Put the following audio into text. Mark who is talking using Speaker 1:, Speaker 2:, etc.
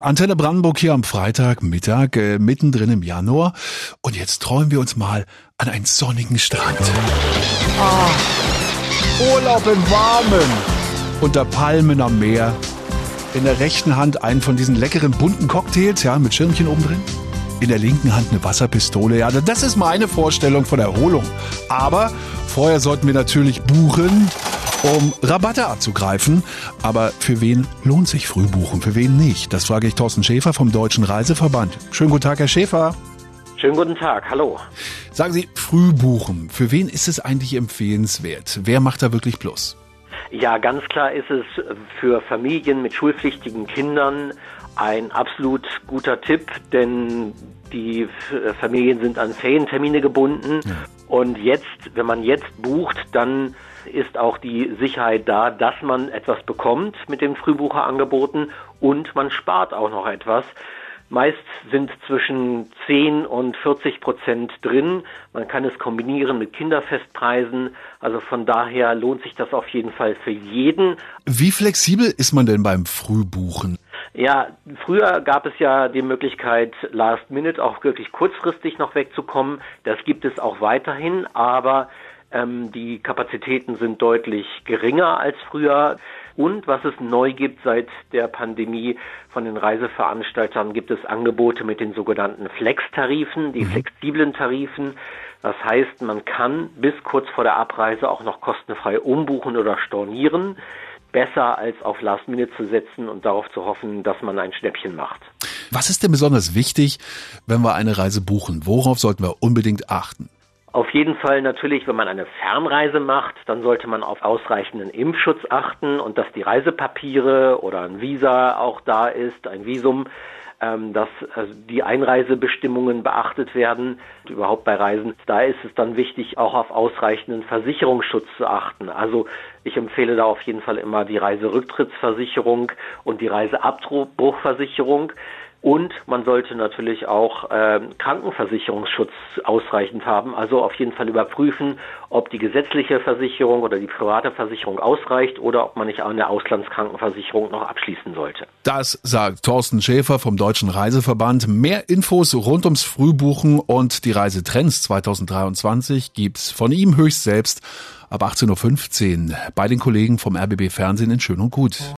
Speaker 1: Antenne Brandenburg hier am Freitagmittag, äh, mittendrin im Januar. Und jetzt träumen wir uns mal an einen sonnigen Strand. Ah, Urlaub im Warmen. Unter Palmen am Meer. In der rechten Hand einen von diesen leckeren bunten Cocktails, ja, mit Schirmchen oben drin. In der linken Hand eine Wasserpistole. Ja, das ist meine Vorstellung von Erholung. Aber vorher sollten wir natürlich buchen um Rabatte abzugreifen. Aber für wen lohnt sich Frühbuchen, für wen nicht? Das frage ich Thorsten Schäfer vom Deutschen Reiseverband. Schönen guten Tag, Herr Schäfer.
Speaker 2: Schönen guten Tag, hallo.
Speaker 1: Sagen Sie, Frühbuchen, für wen ist es eigentlich empfehlenswert? Wer macht da wirklich Plus?
Speaker 2: Ja, ganz klar ist es für Familien mit schulpflichtigen Kindern ein absolut guter Tipp, denn die Familien sind an Ferientermine gebunden. Ja. Und jetzt, wenn man jetzt bucht, dann ist auch die Sicherheit da, dass man etwas bekommt mit den Frühbucherangeboten und man spart auch noch etwas. Meist sind zwischen 10 und 40 Prozent drin. Man kann es kombinieren mit Kinderfestpreisen. Also von daher lohnt sich das auf jeden Fall für jeden.
Speaker 1: Wie flexibel ist man denn beim Frühbuchen?
Speaker 2: Ja, früher gab es ja die Möglichkeit, Last Minute auch wirklich kurzfristig noch wegzukommen. Das gibt es auch weiterhin, aber ähm, die Kapazitäten sind deutlich geringer als früher. Und was es neu gibt seit der Pandemie von den Reiseveranstaltern, gibt es Angebote mit den sogenannten Flex-Tarifen, die mhm. flexiblen Tarifen. Das heißt, man kann bis kurz vor der Abreise auch noch kostenfrei umbuchen oder stornieren. Besser als auf Last Minute zu setzen und darauf zu hoffen, dass man ein Schnäppchen macht.
Speaker 1: Was ist denn besonders wichtig, wenn wir eine Reise buchen? Worauf sollten wir unbedingt achten?
Speaker 2: Auf jeden Fall natürlich, wenn man eine Fernreise macht, dann sollte man auf ausreichenden Impfschutz achten und dass die Reisepapiere oder ein Visa auch da ist, ein Visum, ähm, dass also die Einreisebestimmungen beachtet werden. Überhaupt bei Reisen, da ist es dann wichtig, auch auf ausreichenden Versicherungsschutz zu achten. Also ich empfehle da auf jeden Fall immer die Reiserücktrittsversicherung und die Reiseabbruchversicherung. Und man sollte natürlich auch äh, Krankenversicherungsschutz ausreichend haben. Also auf jeden Fall überprüfen, ob die gesetzliche Versicherung oder die private Versicherung ausreicht oder ob man nicht eine Auslandskrankenversicherung noch abschließen sollte.
Speaker 1: Das sagt Thorsten Schäfer vom Deutschen Reiseverband. Mehr Infos rund ums Frühbuchen und die Reisetrends 2023 gibt's von ihm höchst selbst ab 18.15 Uhr bei den Kollegen vom RBB Fernsehen in Schön und Gut.